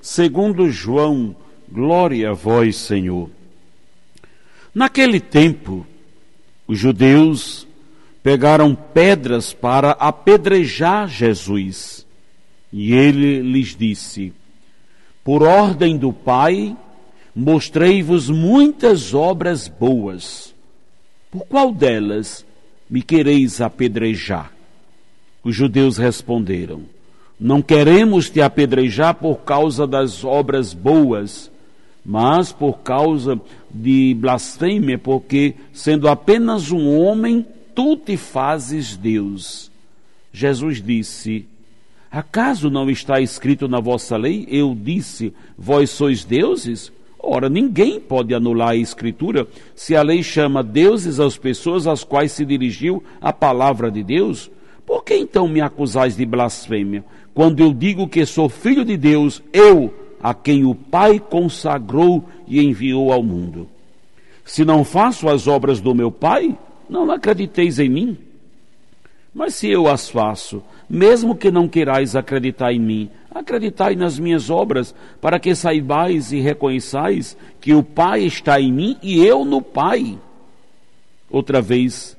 segundo João, glória a vós, Senhor. Naquele tempo, os judeus pegaram pedras para apedrejar Jesus. E ele lhes disse: Por ordem do Pai, mostrei-vos muitas obras boas. Por qual delas me quereis apedrejar? Os judeus responderam: Não queremos te apedrejar por causa das obras boas, mas por causa de blasfêmia, porque, sendo apenas um homem, tu te fazes Deus. Jesus disse: Acaso não está escrito na vossa lei? Eu disse: Vós sois deuses? Ora, ninguém pode anular a Escritura se a lei chama deuses as pessoas às quais se dirigiu a palavra de Deus. Por que então me acusais de blasfêmia? Quando eu digo que sou filho de Deus, eu, a quem o Pai consagrou e enviou ao mundo. Se não faço as obras do meu Pai, não acrediteis em mim. Mas se eu as faço, mesmo que não querais acreditar em mim, acreditai nas minhas obras, para que saibais e reconheçais que o Pai está em mim e eu no Pai. Outra vez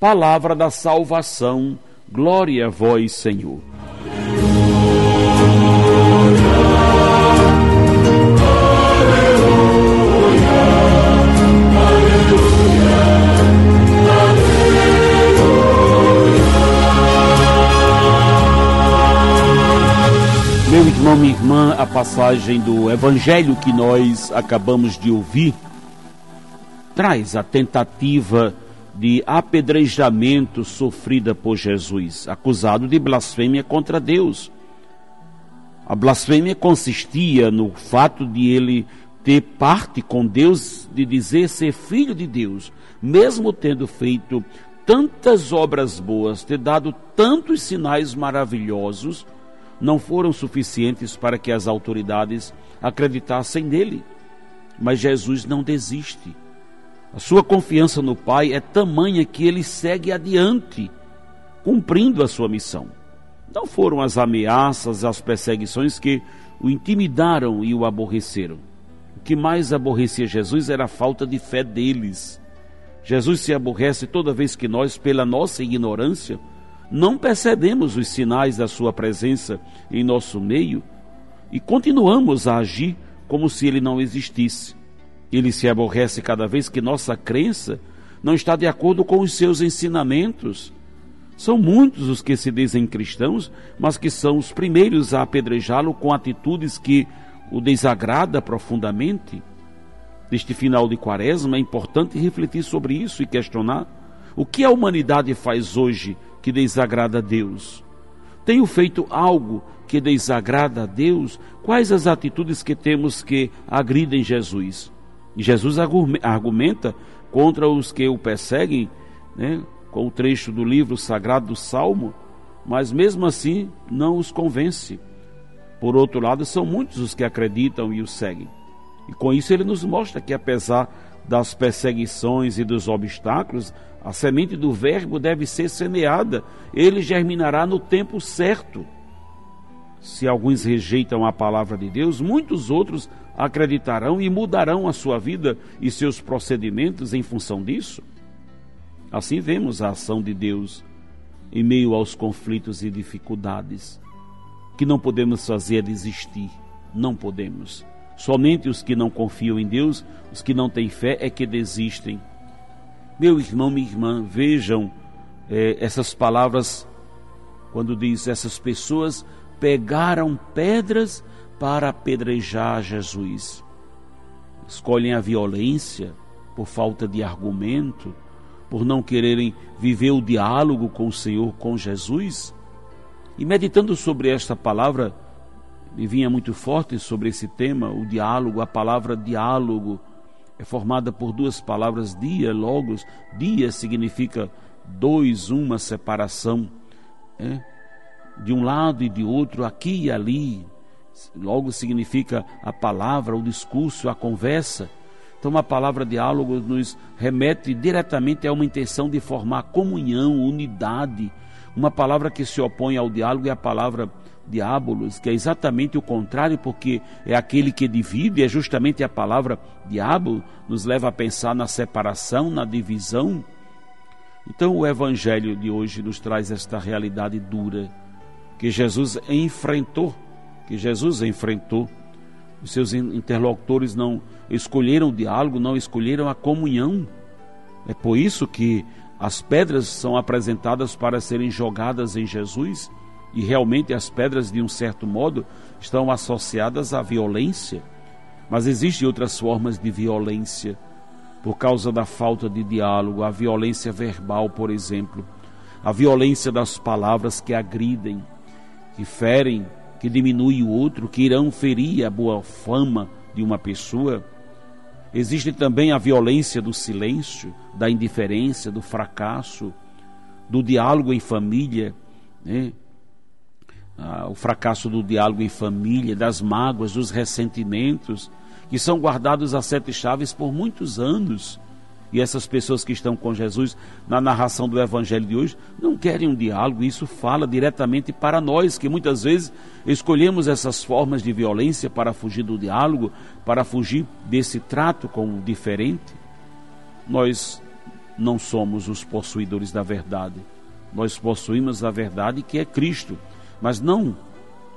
Palavra da salvação, glória a vós, Senhor. Meu irmão, minha irmã, a passagem do evangelho que nós acabamos de ouvir traz a tentativa de apedrejamento sofrida por Jesus, acusado de blasfêmia contra Deus. A blasfêmia consistia no fato de ele ter parte com Deus, de dizer ser filho de Deus, mesmo tendo feito tantas obras boas, ter dado tantos sinais maravilhosos, não foram suficientes para que as autoridades acreditassem nele. Mas Jesus não desiste. A sua confiança no Pai é tamanha que ele segue adiante, cumprindo a sua missão. Não foram as ameaças, as perseguições que o intimidaram e o aborreceram. O que mais aborrecia Jesus era a falta de fé deles. Jesus se aborrece toda vez que nós, pela nossa ignorância, não percebemos os sinais da Sua presença em nosso meio e continuamos a agir como se Ele não existisse. Ele se aborrece cada vez que nossa crença não está de acordo com os seus ensinamentos. São muitos os que se dizem cristãos, mas que são os primeiros a apedrejá-lo com atitudes que o desagrada profundamente. Neste final de quaresma é importante refletir sobre isso e questionar o que a humanidade faz hoje que desagrada a Deus? Tenho feito algo que desagrada a Deus? Quais as atitudes que temos que agridem Jesus? Jesus argumenta contra os que o perseguem, né, com o trecho do livro sagrado do Salmo, mas mesmo assim não os convence. Por outro lado, são muitos os que acreditam e o seguem. E com isso ele nos mostra que apesar das perseguições e dos obstáculos, a semente do Verbo deve ser semeada, ele germinará no tempo certo. Se alguns rejeitam a palavra de Deus, muitos outros acreditarão e mudarão a sua vida e seus procedimentos em função disso. Assim vemos a ação de Deus em meio aos conflitos e dificuldades. Que não podemos fazer desistir, não podemos. Somente os que não confiam em Deus, os que não têm fé, é que desistem. Meu irmão, minha irmã, vejam eh, essas palavras quando diz: essas pessoas pegaram pedras para apedrejar Jesus. Escolhem a violência por falta de argumento, por não quererem viver o diálogo com o Senhor, com Jesus. E meditando sobre esta palavra, me vinha muito forte sobre esse tema, o diálogo, a palavra diálogo é formada por duas palavras dia, logos. Dia significa dois, uma separação. É? De um lado e de outro, aqui e ali. Logo significa a palavra, o discurso, a conversa. Então, a palavra diálogo nos remete diretamente a uma intenção de formar comunhão, unidade. Uma palavra que se opõe ao diálogo é a palavra diabolos, que é exatamente o contrário, porque é aquele que divide, é justamente a palavra diabo, nos leva a pensar na separação, na divisão. Então o evangelho de hoje nos traz esta realidade dura que Jesus enfrentou, que Jesus enfrentou. Os seus interlocutores não escolheram o diálogo, não escolheram a comunhão. É por isso que as pedras são apresentadas para serem jogadas em Jesus e realmente as pedras, de um certo modo, estão associadas à violência. Mas existem outras formas de violência, por causa da falta de diálogo, a violência verbal, por exemplo, a violência das palavras que agridem, que ferem, que diminuem o outro, que irão ferir a boa fama de uma pessoa. Existe também a violência do silêncio, da indiferença, do fracasso, do diálogo em família, né? ah, o fracasso do diálogo em família, das mágoas, dos ressentimentos, que são guardados a sete chaves por muitos anos. E essas pessoas que estão com Jesus na narração do Evangelho de hoje não querem um diálogo, isso fala diretamente para nós, que muitas vezes escolhemos essas formas de violência para fugir do diálogo, para fugir desse trato com o diferente. Nós não somos os possuidores da verdade, nós possuímos a verdade que é Cristo mas não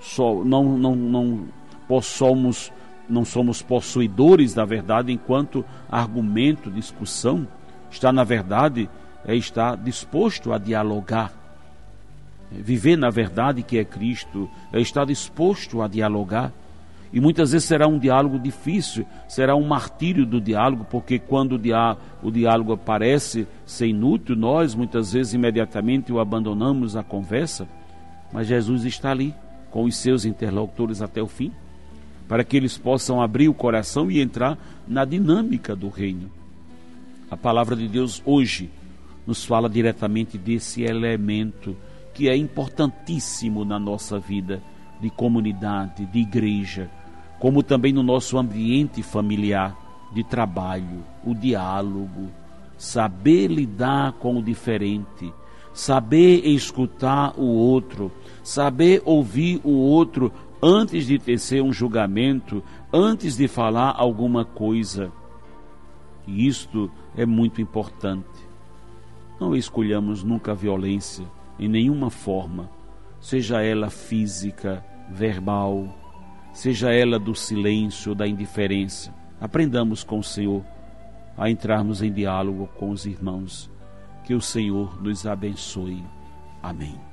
só não não não possamos não somos possuidores da verdade enquanto argumento, discussão, está na verdade é estar disposto a dialogar. Viver na verdade que é Cristo, é estar disposto a dialogar. E muitas vezes será um diálogo difícil, será um martírio do diálogo, porque quando o, diá o diálogo parece ser inútil, nós muitas vezes imediatamente o abandonamos a conversa. Mas Jesus está ali com os seus interlocutores até o fim, para que eles possam abrir o coração e entrar na dinâmica do reino. A palavra de Deus hoje nos fala diretamente desse elemento que é importantíssimo na nossa vida de comunidade, de igreja, como também no nosso ambiente familiar, de trabalho, o diálogo, saber lidar com o diferente, saber escutar o outro, saber ouvir o outro antes de tecer um julgamento, antes de falar alguma coisa. E isto é muito importante. Não escolhamos nunca a violência em nenhuma forma, seja ela física, verbal, seja ela do silêncio, da indiferença. Aprendamos com o Senhor a entrarmos em diálogo com os irmãos. Que o Senhor nos abençoe. Amém.